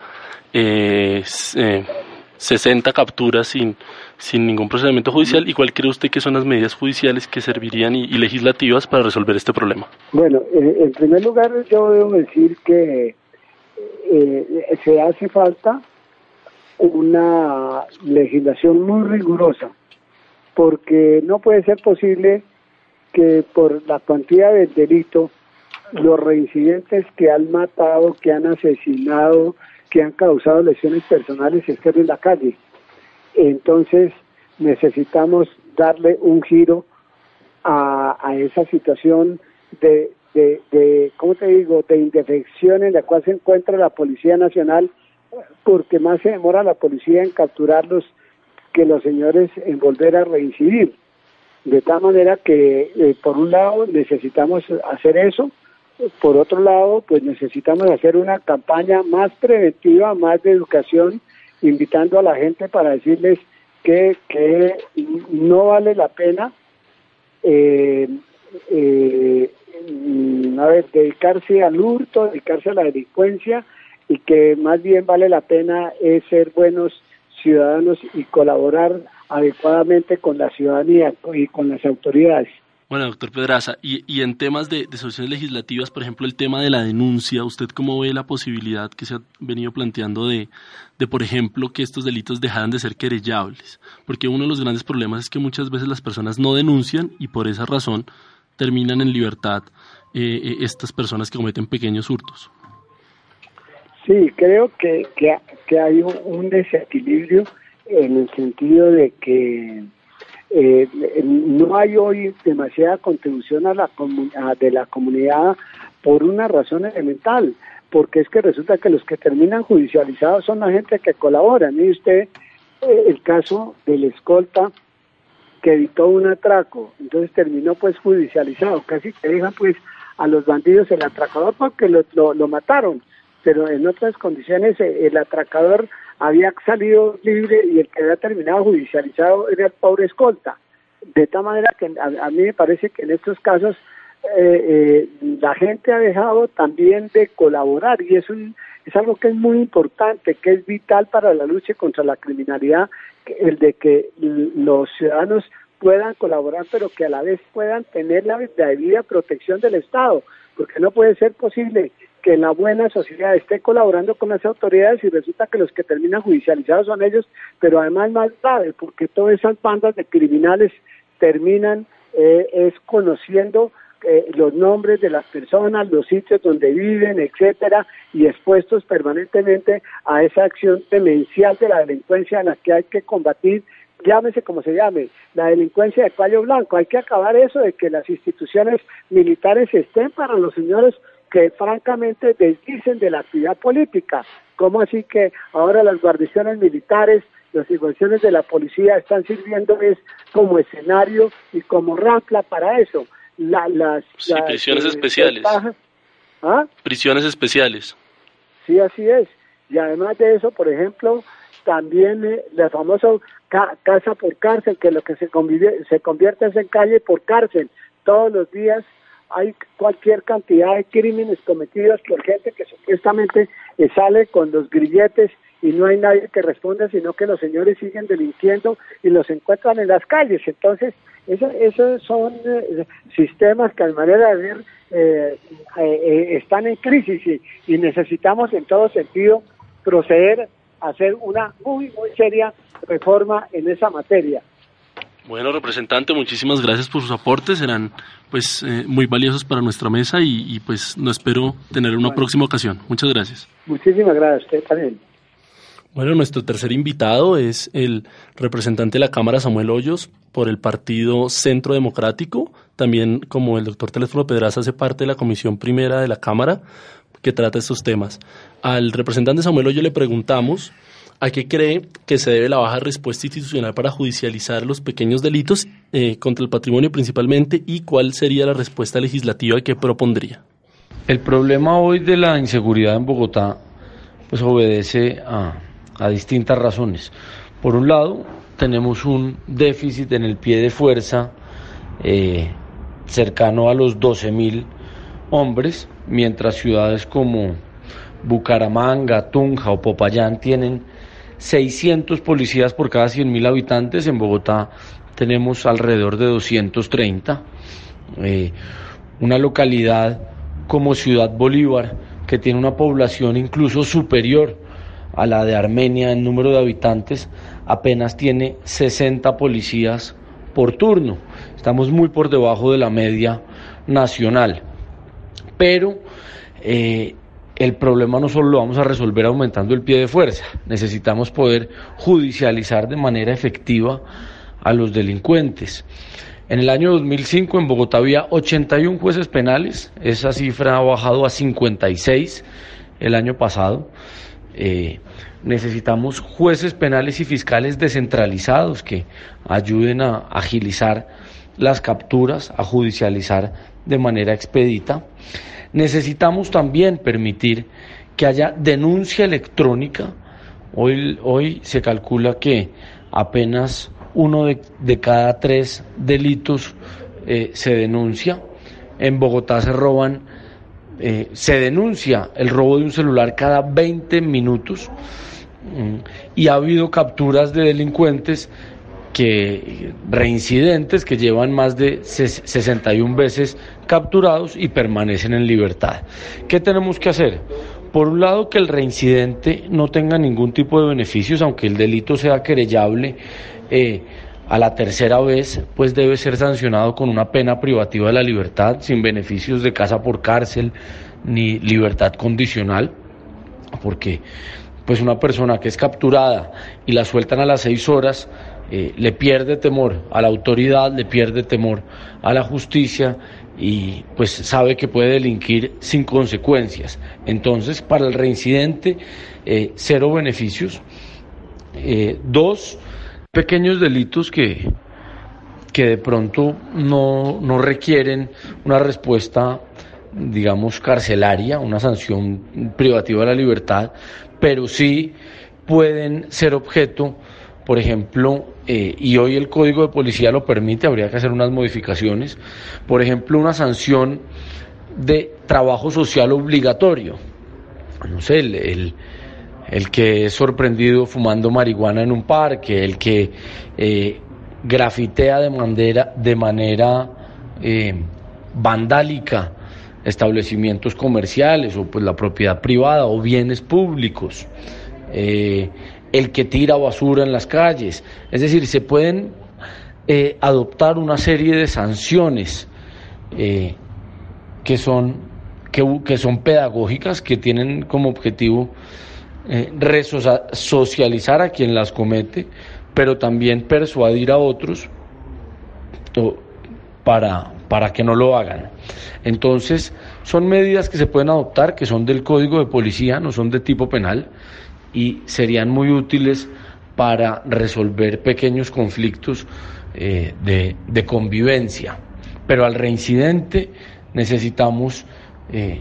eh, 60 eh, capturas sin, sin ningún procedimiento judicial. ¿Y cuál cree usted que son las medidas judiciales que servirían y, legislativas para resolver este problema? Bueno, en primer lugar yo debo decir que eh, se hace falta una legislación muy rigurosa, porque no puede ser posible que por la cuantía del delito los reincidentes que han matado, que han asesinado, que han causado lesiones personales estén en la calle. Entonces necesitamos darle un giro a, esa situación de, de, de, ¿cómo te digo?, de indefección en la cual se encuentra la Policía Nacional, porque más se demora la policía en capturarlos que los señores en volver a reincidir. De tal manera que, eh, por un lado, necesitamos hacer eso, por otro lado, pues necesitamos hacer una campaña más preventiva, más de educación, invitando a la gente para decirles que, que no vale la pena eh, eh, a ver, dedicarse al hurto, dedicarse a la delincuencia y que más bien vale la pena es ser buenos ciudadanos y colaborar adecuadamente con la ciudadanía y con las autoridades. Bueno, doctor Pedraza, y, y en temas de, soluciones legislativas, por ejemplo, el tema de la denuncia, ¿usted cómo ve la posibilidad que se ha venido planteando de, de, por ejemplo, que estos delitos dejaran de ser querellables? Porque uno de los grandes problemas es que muchas veces las personas no denuncian y por esa razón terminan en libertad eh, eh estas personas que cometen pequeños hurtos. Sí, creo que, que, hay un desequilibrio en el sentido de que eh, no hay hoy demasiada contribución a la a, de la comunidad por una razón elemental, porque es que resulta que los que terminan judicializados son la gente que colabora. Mire usted eh, el caso del escolta que evitó un atraco, entonces terminó pues judicializado, casi que dejan pues a los bandidos el atracador porque lo, lo, mataron, pero en otras condiciones eh, el atracador había salido libre y el que había terminado judicializado era el pobre escolta. De tal manera que a, a mí me parece que en estos casos eh, eh, la gente ha dejado también de colaborar y es, es algo que es muy importante, que es vital para la lucha contra la criminalidad, el de que los ciudadanos puedan colaborar, pero que a la vez puedan tener la debida protección del Estado, porque no puede ser posible que la buena sociedad esté colaborando con las autoridades y resulta que los que terminan judicializados son ellos, pero además más grave, porque todas esas bandas de criminales terminan eh, es conociendo eh, los nombres de las personas, los sitios donde viven, etcétera, y expuestos permanentemente a esa acción demencial de la delincuencia en la que hay que combatir llámese como se llame, la delincuencia de cuello blanco. Hay que acabar eso de que las instituciones militares estén para los señores que francamente desdicen de la actividad política. ¿Cómo así que ahora las guarniciones militares, las guarniciones de la policía están sirviendo es como escenario y como rampla para eso? La, las, sí, las, prisiones eh, especiales. ¿Ah? Prisiones especiales. Sí, así es. Y además de eso, por ejemplo, también eh, la famosa ca casa por cárcel, que lo que se, se convierte es en calle por cárcel. Todos los días hay cualquier cantidad de crímenes cometidos por gente que supuestamente eh, sale con los grilletes y no hay nadie que responda, sino que los señores siguen delinquiendo y los encuentran en las calles. Entonces, esos eso son eh, sistemas que a manera de ver eh, eh, están en crisis y necesitamos en todo sentido proceder a hacer una muy, muy seria reforma en esa materia. Bueno, representante, muchísimas gracias por sus aportes, serán pues eh, muy valiosos para nuestra mesa y, y pues no espero tener una bueno. próxima ocasión. Muchas gracias. Muchísimas gracias, usted también. Bueno, nuestro tercer invitado es el representante de la Cámara Samuel Hoyos por el Partido Centro Democrático. También, como el doctor Teléfono Pedraza, hace parte de la Comisión Primera de la Cámara que trata estos temas. Al representante Samuel Hoyos le preguntamos ¿A qué cree que se debe la baja respuesta institucional para judicializar los pequeños delitos eh, contra el patrimonio principalmente y cuál sería la respuesta legislativa que propondría? El problema hoy de la inseguridad en Bogotá pues obedece a, distintas razones. Por un lado, tenemos un déficit en el pie de fuerza eh, cercano a los 12.000 hombres, mientras ciudades como Bucaramanga, Tunja o Popayán tienen 600 policías por cada 100.000 habitantes. En Bogotá tenemos alrededor de 230. Eh, una localidad como Ciudad Bolívar, que tiene una población incluso superior a la de Armenia en número de habitantes, apenas tiene 60 policías por turno. Estamos muy por debajo de la media nacional. Pero eh, el problema no solo lo vamos a resolver aumentando el pie de fuerza, necesitamos poder judicializar de manera efectiva a los delincuentes. En el año 2005 en Bogotá había 81 jueces penales, esa cifra ha bajado a 56 el año pasado. Eh, necesitamos jueces penales y fiscales descentralizados que ayuden a agilizar las capturas, a judicializar de manera expedita. Necesitamos también permitir que haya denuncia electrónica. Hoy, hoy se calcula que apenas uno de, cada tres delitos eh, se denuncia. En Bogotá se roban, eh, se denuncia el robo de un celular cada 20 minutos mm, y ha habido capturas de delincuentes que reincidentes que llevan más de 61 veces capturados y permanecen en libertad. ¿Qué tenemos que hacer? Por un lado, que el reincidente no tenga ningún tipo de beneficios, aunque el delito sea querellable eh, a la tercera vez, pues debe ser sancionado con una pena privativa de la libertad, sin beneficios de casa por cárcel ni libertad condicional, porque pues una persona que es capturada y la sueltan a las seis horas, eh, le pierde temor a la autoridad, le pierde temor a la justicia y pues sabe que puede delinquir sin consecuencias. Entonces, para el reincidente, eh, cero beneficios. dos, pequeños delitos que, que de pronto no, no requieren una respuesta, digamos, carcelaria, una sanción privativa de la libertad, pero sí pueden ser objeto, por ejemplo, eh, y hoy el Código de Policía lo permite, habría que hacer unas modificaciones, por ejemplo, una sanción de trabajo social obligatorio. No sé, el el que es sorprendido fumando marihuana en un parque, el que eh, grafitea de manera, de manera eh, vandálica establecimientos comerciales o pues la propiedad privada o bienes públicos, eh, el que tira basura en las calles. Es decir, se pueden adoptar una serie de sanciones que, son, que, que son pedagógicas, que tienen como objetivo eh, resocializar a quien las comete, pero también persuadir a otros para, para que no lo hagan. Entonces, son medidas que se pueden adoptar, que son del código de policía, no son de tipo penal, y serían muy útiles para resolver pequeños conflictos eh, de, convivencia. Pero al reincidente necesitamos eh,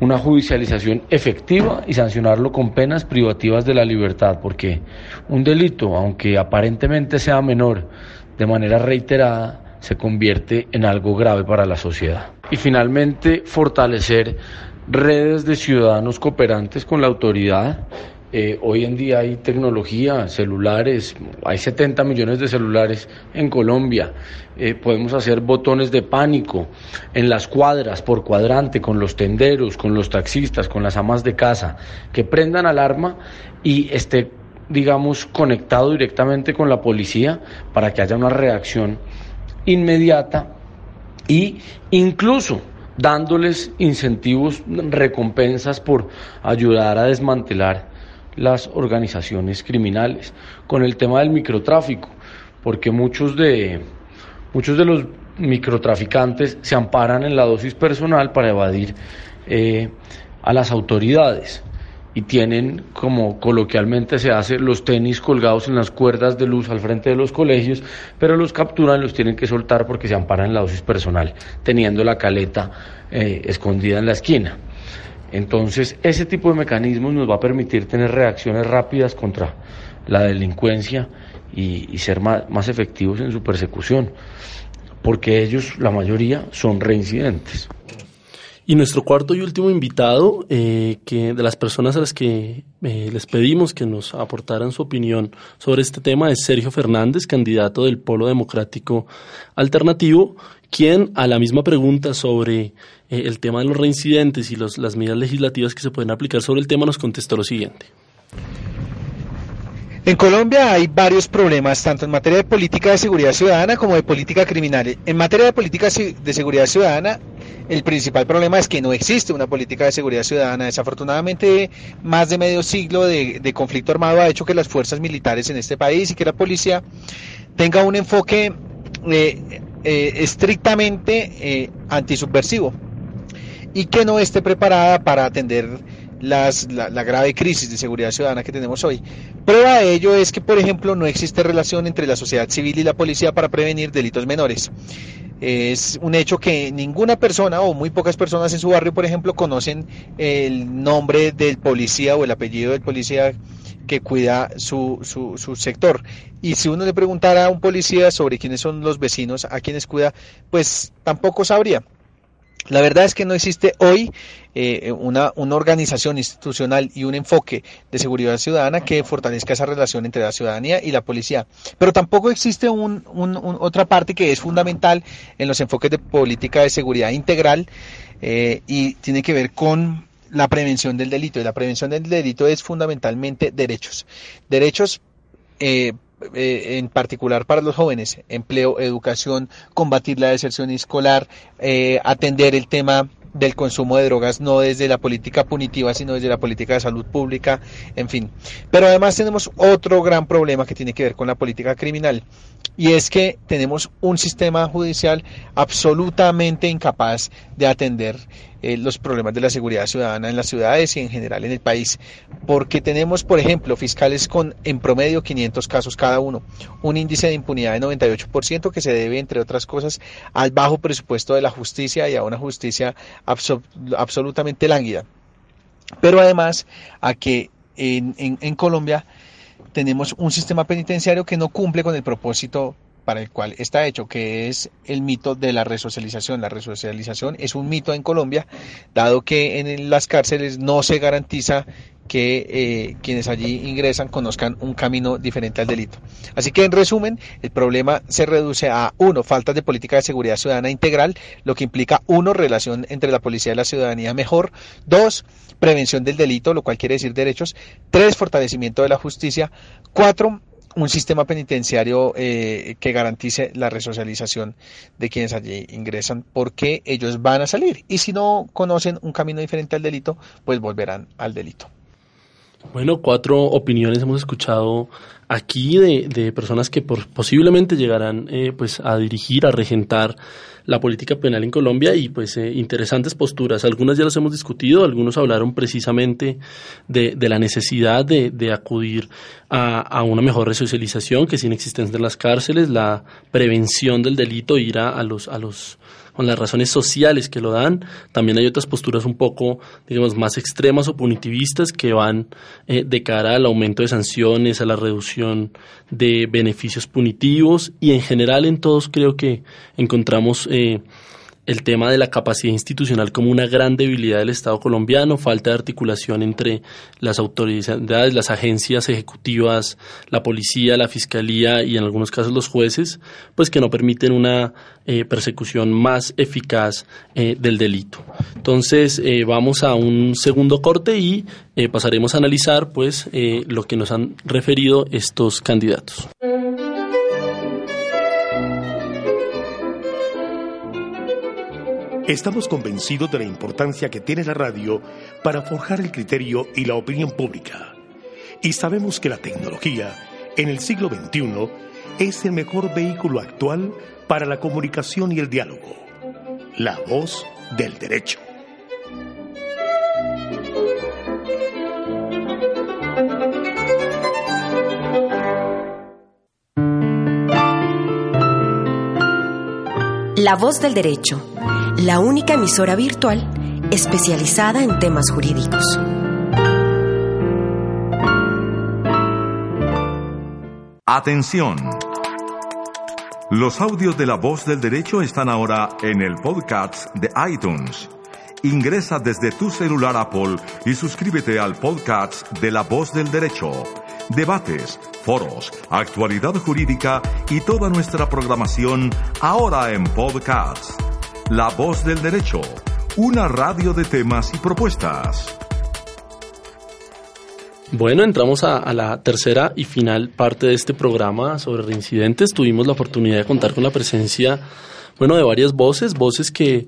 una judicialización efectiva y sancionarlo con penas privativas de la libertad, porque un delito, aunque aparentemente sea menor, de manera reiterada, se convierte en algo grave para la sociedad. Y finalmente, fortalecer redes de ciudadanos cooperantes con la autoridad eh, hoy en día hay tecnología, celulares, hay 70 millones de celulares en Colombia. Eh, podemos hacer botones de pánico en las cuadras, por cuadrante, con los tenderos, con los taxistas, con las amas de casa, que prendan alarma y esté, digamos, conectado directamente con la policía para que haya una reacción inmediata y incluso dándoles incentivos, recompensas por ayudar a desmantelar las organizaciones criminales, con el tema del microtráfico, porque muchos de, muchos de los microtraficantes se amparan en la dosis personal para evadir eh, a las autoridades y tienen, como coloquialmente se hace, los tenis colgados en las cuerdas de luz al frente de los colegios, pero los capturan, los tienen que soltar porque se amparan en la dosis personal, teniendo la caleta eh, escondida en la esquina. Entonces, ese tipo de mecanismos nos va a permitir tener reacciones rápidas contra la delincuencia y, ser más, efectivos en su persecución, porque ellos, la mayoría, son reincidentes. Y nuestro cuarto y último invitado, eh, que de las personas a las que eh, les pedimos que nos aportaran su opinión sobre este tema, es Sergio Fernández, candidato del Polo Democrático Alternativo, quien a la misma pregunta sobre eh, el tema de los reincidentes y los, las medidas legislativas que se pueden aplicar sobre el tema nos contestó lo siguiente. En Colombia hay varios problemas, tanto en materia de política de seguridad ciudadana como de política criminal. En materia de política de seguridad ciudadana, el principal problema es que no existe una política de seguridad ciudadana. Desafortunadamente, más de medio siglo de, conflicto armado ha hecho que las fuerzas militares en este país y que la policía tenga un enfoque eh, eh, estrictamente eh, antisubversivo y que no esté preparada para atender las, la, grave crisis de seguridad ciudadana que tenemos hoy. Prueba de ello es que, por ejemplo, no existe relación entre la sociedad civil y la policía para prevenir delitos menores. Es un hecho que ninguna persona o muy pocas personas en su barrio, por ejemplo, conocen el nombre del policía o el apellido del policía que cuida su, su, su, sector. Y si uno le preguntara a un policía sobre quiénes son los vecinos a quienes cuida, pues tampoco sabría. La verdad es que no existe hoy eh, una, una, organización institucional y un enfoque de seguridad ciudadana que fortalezca esa relación entre la ciudadanía y la policía. Pero tampoco existe un, otra parte que es fundamental en los enfoques de política de seguridad integral eh, y tiene que ver con la prevención del delito. Y la prevención del delito es fundamentalmente derechos. Derechos eh, eh, en particular para los jóvenes, empleo, educación, combatir la deserción escolar, eh, atender el tema del consumo de drogas no desde la política punitiva, sino desde la política de salud pública, en fin. Pero además tenemos otro gran problema que tiene que ver con la política criminal y es que tenemos un sistema judicial absolutamente incapaz de atender eh, los problemas de la seguridad ciudadana en las ciudades y en general en el país, porque tenemos, por ejemplo, fiscales con en promedio 500 casos cada uno, un índice de impunidad de 98% que se debe, entre otras cosas, al bajo presupuesto de la justicia y a una justicia absolutamente lánguida. Pero además a que en, en Colombia tenemos un sistema penitenciario que no cumple con el propósito para el cual está hecho, que es el mito de la resocialización. La resocialización es un mito en Colombia, dado que en las cárceles no se garantiza que eh, quienes allí ingresan conozcan un camino diferente al delito. Así que en resumen, el problema se reduce a uno, faltas de política de seguridad ciudadana integral, lo que implica uno, relación entre la policía y la ciudadanía mejor, dos, prevención del delito, lo cual quiere decir derechos, tres, fortalecimiento de la justicia, cuatro, un sistema penitenciario eh, que garantice la resocialización de quienes allí ingresan, porque ellos van a salir. Y si no conocen un camino diferente al delito, pues volverán al delito. Bueno, cuatro opiniones hemos escuchado aquí de, de personas que posiblemente llegarán eh, pues a dirigir, a regentar la política penal en Colombia y pues eh, interesantes posturas. Algunas ya las hemos discutido, algunos hablaron precisamente de, de la necesidad de, de acudir a, una mejor resocialización que sin existencia en las cárceles, la prevención del delito, ir a los, a los con las razones sociales que lo dan. También hay otras posturas un poco, digamos, más extremas o punitivistas que van eh, de cara al aumento de sanciones, a la reducción de beneficios punitivos y en general en todos creo que encontramos eh, el tema de la capacidad institucional como una gran debilidad del Estado colombiano, falta de articulación entre las autoridades, las agencias ejecutivas, la policía, la fiscalía y en algunos casos los jueces, pues que no permiten una eh, persecución más eficaz eh, del delito. Entonces eh, vamos a un segundo corte y pasaremos a analizar pues lo que nos han referido estos candidatos. Estamos convencidos de la importancia que tiene la radio para forjar el criterio y la opinión pública. Y sabemos que la tecnología, en el siglo XXI, es el mejor vehículo actual para la comunicación y el diálogo. La voz del derecho. La voz del derecho la única emisora virtual especializada en temas jurídicos. Atención. Los audios de la voz del derecho están ahora en el podcast de iTunes. Ingresa desde tu celular Apple y suscríbete al podcast de la voz del derecho debates, foros, actualidad jurídica y toda nuestra programación ahora en podcast. La voz del derecho, una radio de temas y propuestas. Bueno, entramos a, la tercera y final parte de este programa sobre reincidentes. Tuvimos la oportunidad de contar con la presencia, bueno, de varias voces, voces que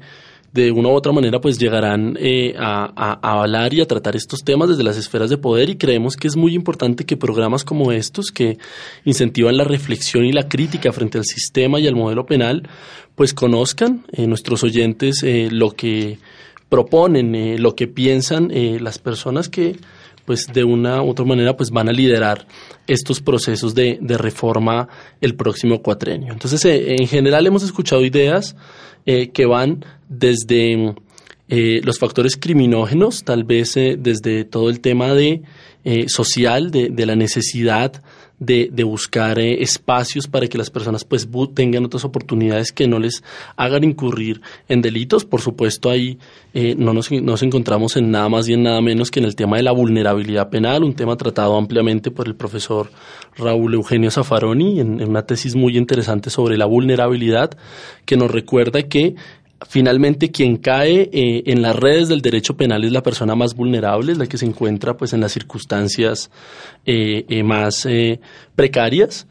de una u otra manera pues llegarán eh, a, hablar y a tratar estos temas desde las esferas de poder. Y creemos que es muy importante que programas como estos que incentivan la reflexión y la crítica frente al sistema y al modelo penal pues conozcan eh, nuestros oyentes eh, lo que proponen, lo que piensan las personas que pues de una u otra manera pues van a liderar estos procesos de, de reforma el próximo cuatrenio. Entonces, en general hemos escuchado ideas eh, que van desde eh, los factores criminógenos, tal vez eh, desde todo el tema de social, de, de, la necesidad de, de buscar espacios para que las personas pues tengan otras oportunidades que no les hagan incurrir en delitos. Por supuesto, ahí no nos, nos, encontramos en nada más y en nada menos que en el tema de la vulnerabilidad penal, un tema tratado ampliamente por el profesor Raúl Eugenio Zaffaroni en, una tesis muy interesante sobre la vulnerabilidad que nos recuerda que finalmente quien cae eh, en las redes del derecho penal es la persona más vulnerable, es la que se encuentra pues en las circunstancias eh, eh, más precarias.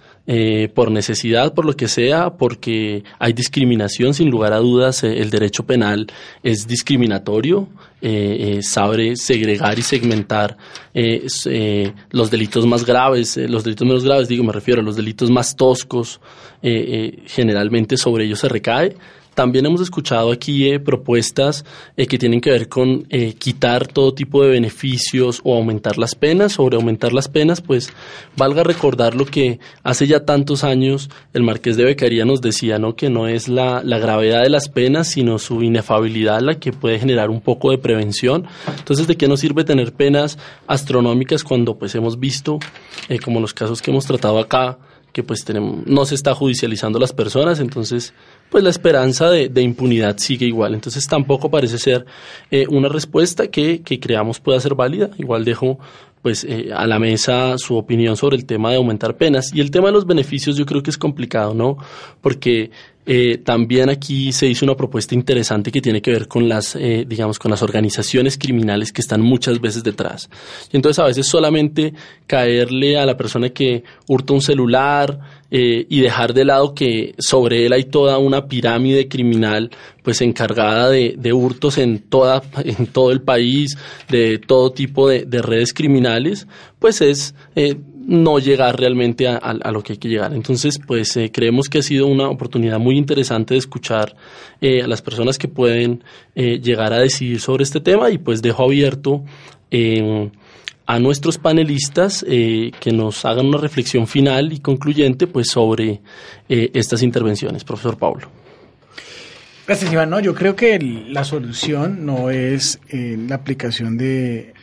por necesidad, por lo que sea, porque hay discriminación, sin lugar a dudas, el derecho penal es discriminatorio, eh, eh, sabe segregar y segmentar eh, eh, los delitos más graves, los delitos menos graves, digo, me refiero a los delitos más toscos, generalmente sobre ellos se recae también hemos escuchado aquí eh, propuestas eh, que tienen que ver con eh, quitar todo tipo de beneficios o aumentar las penas. Sobre aumentar las penas, pues valga recordar lo que hace ya tantos años el marqués de Becaría nos decía, ¿no? que no es la, la gravedad de las penas, sino su inefabilidad la que puede generar un poco de prevención. Entonces, ¿de qué nos sirve tener penas astronómicas cuando pues hemos visto, como los casos que hemos tratado acá, que pues tenemos, no se está judicializando las personas, entonces pues la esperanza de, de impunidad sigue igual. Entonces tampoco parece ser eh, una respuesta que, creamos pueda ser válida. Igual dejo pues eh, a la mesa su opinión sobre el tema de aumentar penas. Y el tema de los beneficios yo creo que es complicado, ¿no? Porque eh, también aquí se hizo una propuesta interesante que tiene que ver con las, eh, digamos, con las organizaciones criminales que están muchas veces detrás. Y entonces a veces solamente caerle a la persona que hurta un celular eh, y dejar de lado que sobre él hay toda una pirámide criminal pues encargada de, de hurtos en, toda, en todo el país, de todo tipo de, de redes criminales, pues es no llegar realmente a, lo que hay que llegar. Entonces, pues eh, creemos que ha sido una oportunidad muy interesante de escuchar eh, a las personas que pueden eh, llegar a decidir sobre este tema y pues dejo abierto a nuestros panelistas que nos hagan una reflexión final y concluyente pues sobre estas intervenciones. Profesor Pablo. Gracias, Iván. No, yo creo que la solución no es la aplicación de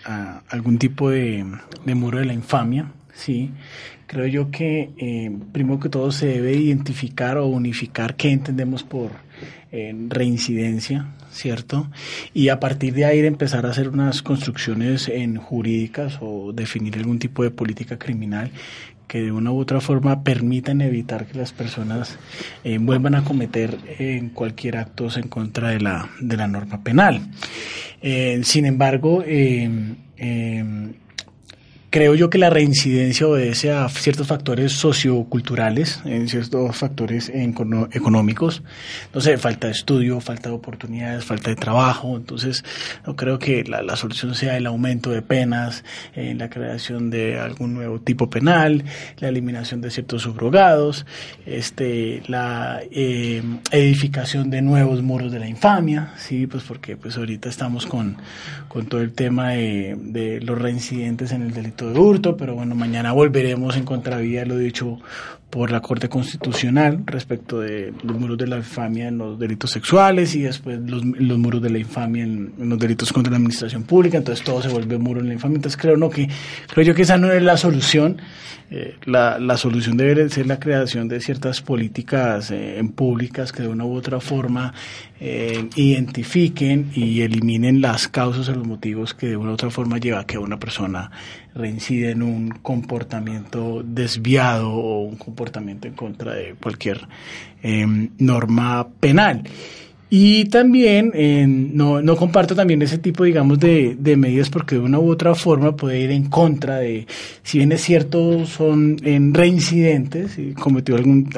algún tipo de, muro de la infamia, Sí, creo yo que eh, primero que todo se debe identificar o unificar qué entendemos por eh, reincidencia, ¿cierto? Y a partir de ahí empezar a hacer unas construcciones en jurídicas o definir algún tipo de política criminal que de una u otra forma permitan evitar que las personas eh, vuelvan a cometer en cualquier acto en contra de la, de la norma penal. sin embargo, Creo yo que la reincidencia obedece a ciertos factores socioculturales, en ciertos factores económicos. No sé, falta de estudio, falta de oportunidades, falta de trabajo. Entonces, no creo que la, solución sea el aumento de penas, eh, la creación de algún nuevo tipo penal, la eliminación de ciertos subrogados, este, la eh, edificación de nuevos muros de la infamia, sí, pues porque pues ahorita estamos con, con todo el tema de, de los reincidentes en el delito de hurto, pero bueno, mañana volveremos en contravía, lo dicho por la Corte Constitucional respecto de los muros de la infamia en los delitos sexuales y después los, los muros de la infamia en, los delitos contra la administración pública, entonces todo se vuelve muro en la infamia. Entonces creo, no, que, creo yo que esa no es la solución. Eh, la, la, solución debe ser la creación de ciertas políticas eh, en públicas que de una u otra forma eh, identifiquen y eliminen las causas o los motivos que de una u otra forma lleva a que una persona reincide en un comportamiento desviado o un comportamiento en contra de cualquier em, norma penal. Y también no, no, comparto también ese tipo, digamos, de, de, medidas porque de una u otra forma puede ir en contra de, si bien es cierto, son en reincidentes, y cometió algún,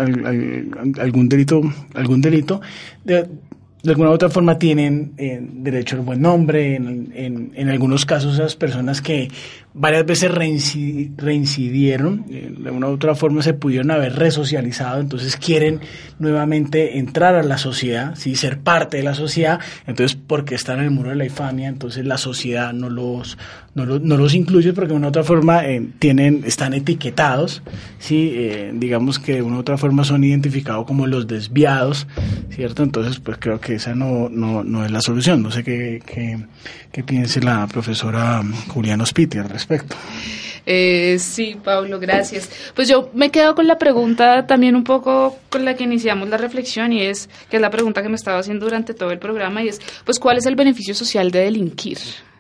algún delito, algún delito, de, de alguna u otra forma tienen eh, derecho al buen nombre, en, en, algunos casos esas personas que varias veces reincidieron, eh, de alguna u otra forma se pudieron haber resocializado, entonces quieren nuevamente entrar a la sociedad, ¿sí? ser parte de la sociedad, entonces porque están en el muro de la infamia, entonces la sociedad no los, no, no los incluye porque de una u otra forma eh, tienen, están etiquetados, ¿sí? digamos que de una u otra forma son identificados como los desviados, ¿cierto? Entonces pues creo que que esa no, no, no es la solución. No sé qué, qué, qué piense la profesora Juliana Ospiti al respecto. Eh, sí, Pablo, gracias. Pues yo me quedo con la pregunta también un poco con la que iniciamos la reflexión y es, que es la pregunta que me estaba haciendo durante todo el programa y es, pues, ¿cuál es el beneficio social de delinquir?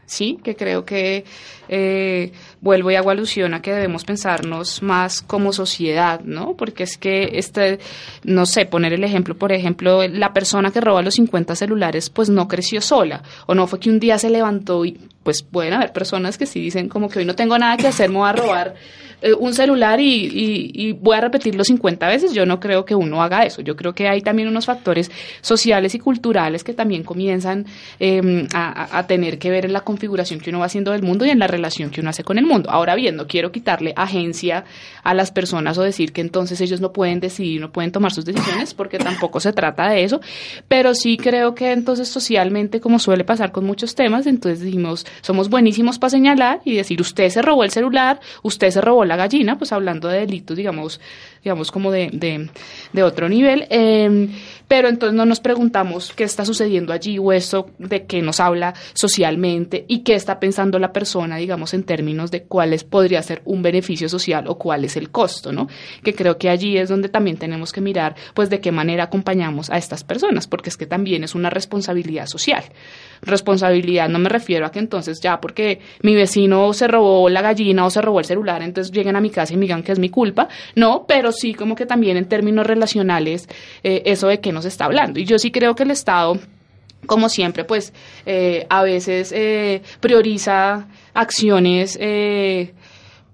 Sí, que creo que eh, vuelvo y hago alusión a que debemos pensarnos más como sociedad, ¿no? Porque es que, este, no sé, poner el ejemplo, por ejemplo, la persona que roba los 50 celulares, pues no creció sola, o no fue que un día se levantó y, pues pueden haber personas que sí dicen como que hoy no tengo nada que hacer, me voy a robar eh, un celular y, voy a repetirlo 50 veces, yo no creo que uno haga eso. Yo creo que hay también unos factores sociales y culturales que también comienzan em, a, tener que ver en la configuración que uno va haciendo del mundo y en la relación que uno hace con el mundo. Ahora bien, no quiero quitarle agencia a las personas o decir que entonces ellos no pueden decidir, no pueden tomar sus decisiones, porque tampoco se trata de eso, pero sí creo que entonces socialmente, como suele pasar con muchos temas, entonces decimos, somos buenísimos para señalar y decir, usted se robó el celular, usted se robó la gallina, pues hablando de delitos, digamos, digamos como de, de, otro nivel, em, pero entonces no nos preguntamos qué está sucediendo allí o eso de qué nos habla socialmente y qué está pensando la persona, digamos, en términos de cuál es, podría ser un beneficio social o cuál es el costo, ¿no? Que creo que allí es donde también tenemos que mirar, pues, de qué manera acompañamos a estas personas, porque es que también es una responsabilidad social. Responsabilidad no me refiero a que entonces ya porque mi vecino se robó la gallina o se robó el celular, entonces lleguen a mi casa y me digan que es mi culpa, no, pero sí como que también en términos relacionales, eh, eso de qué nos está hablando. Y yo sí creo que el Estado como siempre, pues eh, a veces eh, prioriza acciones eh,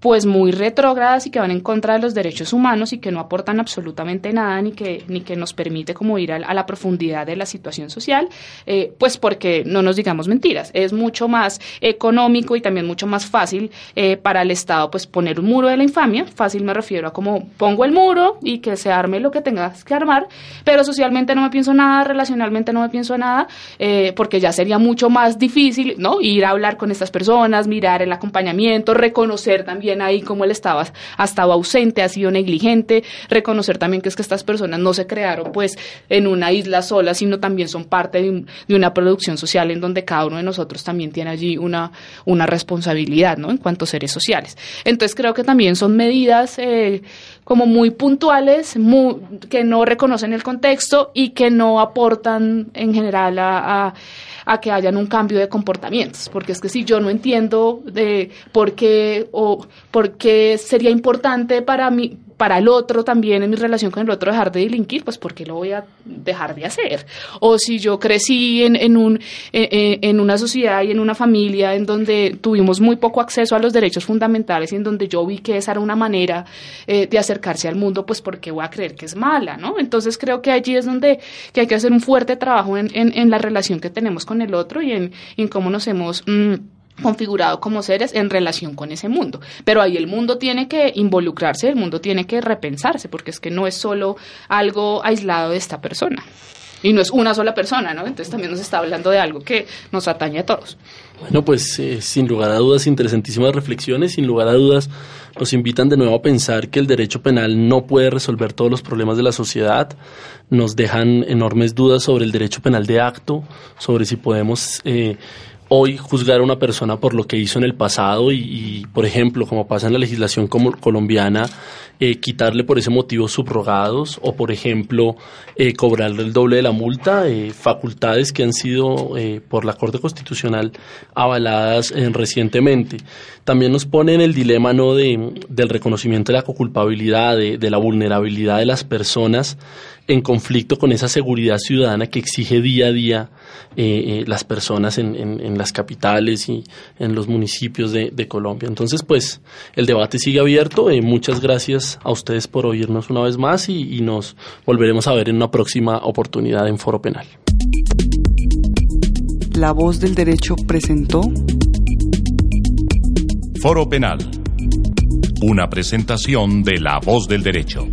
pues muy retrógradas y que van en contra de los derechos humanos y que no aportan absolutamente nada ni que, ni que nos permite como ir a, la profundidad de la situación social, eh, pues porque no nos digamos mentiras, es mucho más económico y también mucho más fácil eh, para el Estado pues poner un muro de la infamia, fácil me refiero a como pongo el muro y que se arme lo que tengas que armar, pero socialmente no me pienso nada, relacionalmente no me pienso nada, eh, porque ya sería mucho más difícil, ¿no? Ir a hablar con estas personas, mirar el acompañamiento, reconocer también ahí como él estaba, ha estado ausente, ha sido negligente, reconocer también que es que estas personas no se crearon pues en una isla sola, sino también son parte de, una producción social en donde cada uno de nosotros también tiene allí una, una responsabilidad, ¿no? En cuanto a seres sociales. Entonces creo que también son medidas eh, como muy puntuales, que no reconocen el contexto y que no aportan en general a a que hayan un cambio de comportamientos, porque es que si yo no entiendo de por qué o por qué sería importante para mí para el otro también en mi relación con el otro dejar de delinquir, pues ¿por qué lo voy a dejar de hacer? O si yo crecí en, en, un, en, una sociedad y en una familia en donde tuvimos muy poco acceso a los derechos fundamentales y en donde yo vi que esa era una manera eh, de acercarse al mundo, pues ¿por qué voy a creer que es mala? ¿no? Entonces creo que allí es donde que hay que hacer un fuerte trabajo en, en, la relación que tenemos con el otro y en, cómo nos hemos... Mm, configurado como seres en relación con ese mundo. Pero ahí el mundo tiene que involucrarse, el mundo tiene que repensarse, porque es que no es solo algo aislado de esta persona. Y no es una sola persona, ¿no? Entonces también nos está hablando de algo que nos atañe a todos. Bueno, pues eh, sin lugar a dudas, interesantísimas reflexiones, sin lugar a dudas nos invitan de nuevo a pensar que el derecho penal no puede resolver todos los problemas de la sociedad, nos dejan enormes dudas sobre el derecho penal de acto, sobre si podemos eh, hoy juzgar a una persona por lo que hizo en el pasado y, por ejemplo, como pasa en la legislación colombiana, eh, quitarle por ese motivo subrogados o, por ejemplo, eh, cobrarle el doble de la multa, eh, facultades que han sido por la Corte Constitucional avaladas recientemente. También nos pone en el dilema ¿no? de, del reconocimiento de la coculpabilidad, de, de la vulnerabilidad de las personas en conflicto con esa seguridad ciudadana que exige día a día eh, eh, las personas en, en, las capitales y en los municipios de, Colombia. Entonces, pues el debate sigue abierto. Eh, muchas gracias a ustedes por oírnos una vez más y, y nos volveremos a ver en una próxima oportunidad en Foro Penal. La voz del derecho presentó Foro Penal. Una presentación de La voz del derecho.